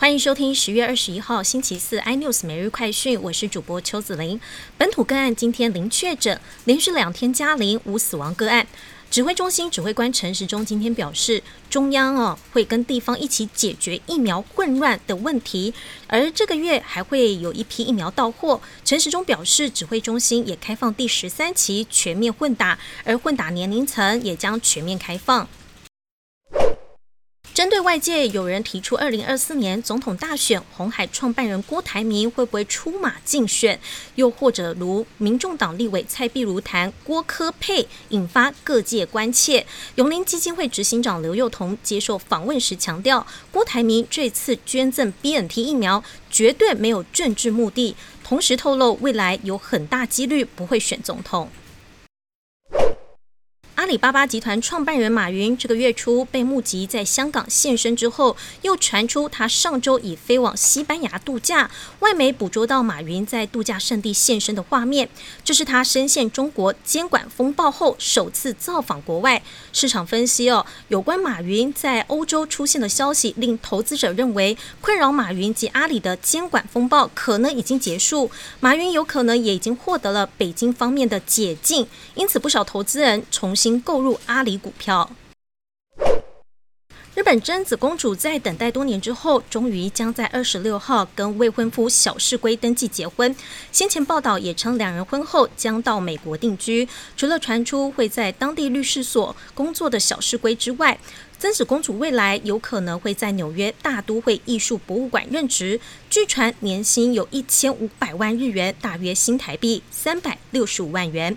欢迎收听十月二十一号星期四 iNews 每日快讯，我是主播邱子玲。本土个案今天零确诊，连续两天加零，无死亡个案。指挥中心指挥官陈时中今天表示，中央哦会跟地方一起解决疫苗混乱的问题，而这个月还会有一批疫苗到货。陈时中表示，指挥中心也开放第十三期全面混打，而混打年龄层也将全面开放。针对外界有人提出，二零二四年总统大选，红海创办人郭台铭会不会出马竞选？又或者如民众党立委蔡壁如谈郭科佩，引发各界关切。永林基金会执行长刘幼彤接受访问时强调，郭台铭这次捐赠 BNT 疫苗绝对没有政治目的，同时透露未来有很大几率不会选总统。阿里巴巴集团创办人马云这个月初被目击在香港现身之后，又传出他上周已飞往西班牙度假。外媒捕捉到马云在度假胜地现身的画面，这是他深陷中国监管风暴后首次造访国外。市场分析哦，有关马云在欧洲出现的消息，令投资者认为困扰马云及阿里的监管风暴可能已经结束，马云有可能也已经获得了北京方面的解禁。因此，不少投资人重新。购入阿里股票。日本贞子公主在等待多年之后，终于将在二十六号跟未婚夫小市圭登记结婚。先前报道也称，两人婚后将到美国定居。除了传出会在当地律师所工作的小市圭之外，贞子公主未来有可能会在纽约大都会艺术博物馆任职。据传年薪有一千五百万日元，大约新台币三百六十五万元。